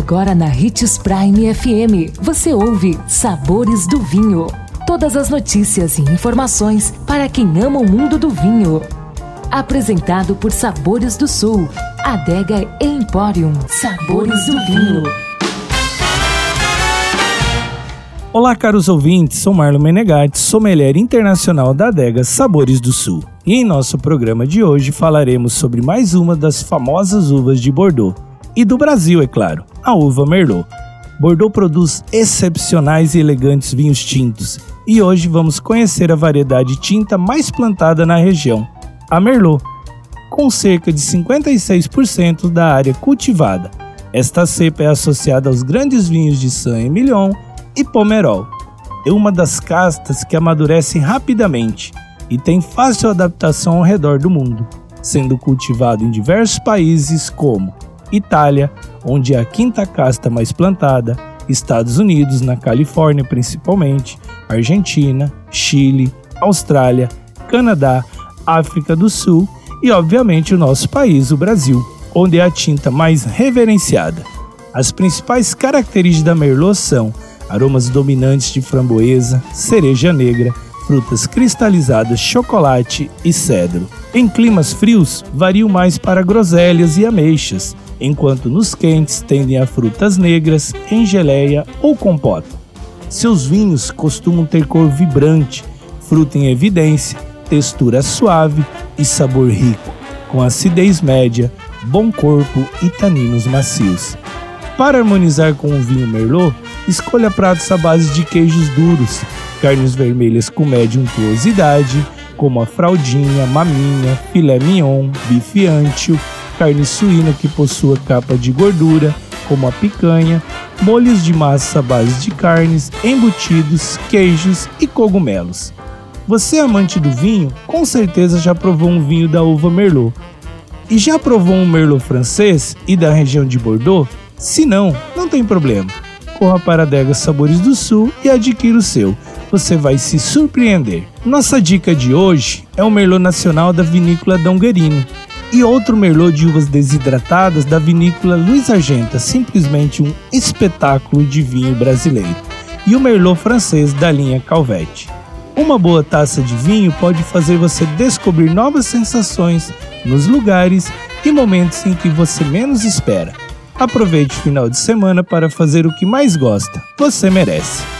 Agora na Ritz Prime FM, você ouve Sabores do Vinho. Todas as notícias e informações para quem ama o mundo do vinho. Apresentado por Sabores do Sul, Adega Emporium. Sabores do Vinho. Olá, caros ouvintes, sou Marlon Menegatti, sommelier internacional da adega Sabores do Sul. E em nosso programa de hoje falaremos sobre mais uma das famosas uvas de Bordeaux. E do Brasil, é claro, a uva Merlot. Bordeaux produz excepcionais e elegantes vinhos tintos, e hoje vamos conhecer a variedade tinta mais plantada na região, a Merlot, com cerca de 56% da área cultivada. Esta cepa é associada aos grandes vinhos de Saint-Emilion e Pomerol. É uma das castas que amadurecem rapidamente e tem fácil adaptação ao redor do mundo, sendo cultivado em diversos países como Itália, onde é a quinta casta mais plantada, Estados Unidos, na Califórnia principalmente, Argentina, Chile, Austrália, Canadá, África do Sul e, obviamente, o nosso país, o Brasil, onde é a tinta mais reverenciada. As principais características da Merlot são aromas dominantes de framboesa, cereja negra, frutas cristalizadas, chocolate e cedro. Em climas frios, variam mais para groselhas e ameixas, enquanto nos quentes tendem a frutas negras, em geleia ou compota. Seus vinhos costumam ter cor vibrante, fruta em evidência, textura suave e sabor rico, com acidez média, bom corpo e taninos macios. Para harmonizar com o vinho Merlot, escolha pratos à base de queijos duros, carnes vermelhas com média untuosidade, como a fraldinha, maminha, filé mignon, bife ancho, carne suína que possua capa de gordura, como a picanha, molhos de massa à base de carnes, embutidos, queijos e cogumelos. Você amante do vinho, com certeza já provou um vinho da uva Merlot. E já provou um Merlot francês e da região de Bordeaux? Se não, não tem problema. Corra para a Adega Sabores do Sul e adquira o seu. Você vai se surpreender. Nossa dica de hoje é o Merlot Nacional da Vinícola Donguerino e outro Merlot de uvas desidratadas da Vinícola Luiz Argenta, simplesmente um espetáculo de vinho brasileiro. E o Merlot francês da linha Calvete. Uma boa taça de vinho pode fazer você descobrir novas sensações nos lugares e momentos em que você menos espera. Aproveite o final de semana para fazer o que mais gosta. Você merece.